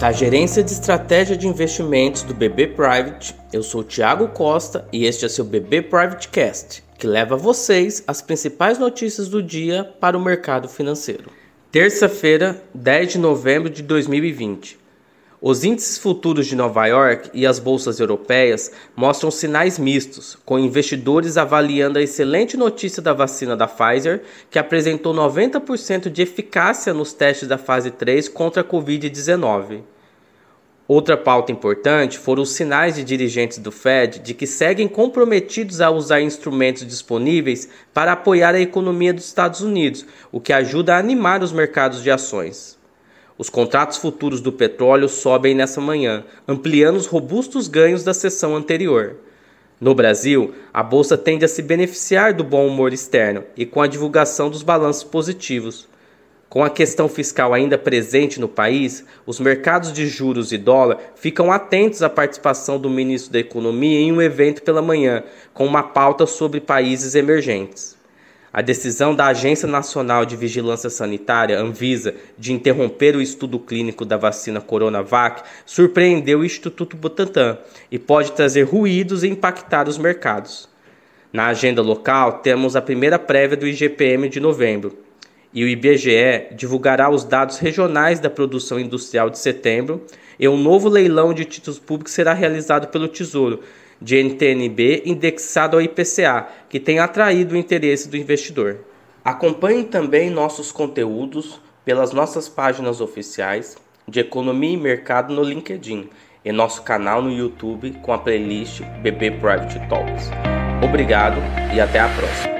Da Gerência de Estratégia de Investimentos do BB Private, eu sou Tiago Costa e este é seu BB Private Cast, que leva a vocês as principais notícias do dia para o mercado financeiro. Terça-feira, 10 de novembro de 2020. Os índices futuros de Nova York e as bolsas europeias mostram sinais mistos, com investidores avaliando a excelente notícia da vacina da Pfizer, que apresentou 90% de eficácia nos testes da fase 3 contra a Covid-19. Outra pauta importante foram os sinais de dirigentes do Fed de que seguem comprometidos a usar instrumentos disponíveis para apoiar a economia dos Estados Unidos, o que ajuda a animar os mercados de ações. Os contratos futuros do petróleo sobem nessa manhã, ampliando os robustos ganhos da sessão anterior. No Brasil, a bolsa tende a se beneficiar do bom humor externo e com a divulgação dos balanços positivos. Com a questão fiscal ainda presente no país, os mercados de juros e dólar ficam atentos à participação do ministro da Economia em um evento pela manhã, com uma pauta sobre países emergentes. A decisão da Agência Nacional de Vigilância Sanitária, Anvisa, de interromper o estudo clínico da vacina Coronavac surpreendeu o Instituto Butantan e pode trazer ruídos e impactar os mercados. Na agenda local, temos a primeira prévia do IGPM de novembro, e o IBGE divulgará os dados regionais da produção industrial de setembro, e um novo leilão de títulos públicos será realizado pelo Tesouro, de NTNB indexado ao IPCA, que tem atraído o interesse do investidor. Acompanhe também nossos conteúdos pelas nossas páginas oficiais de Economia e Mercado no LinkedIn e nosso canal no YouTube com a playlist BB Private Talks. Obrigado e até a próxima.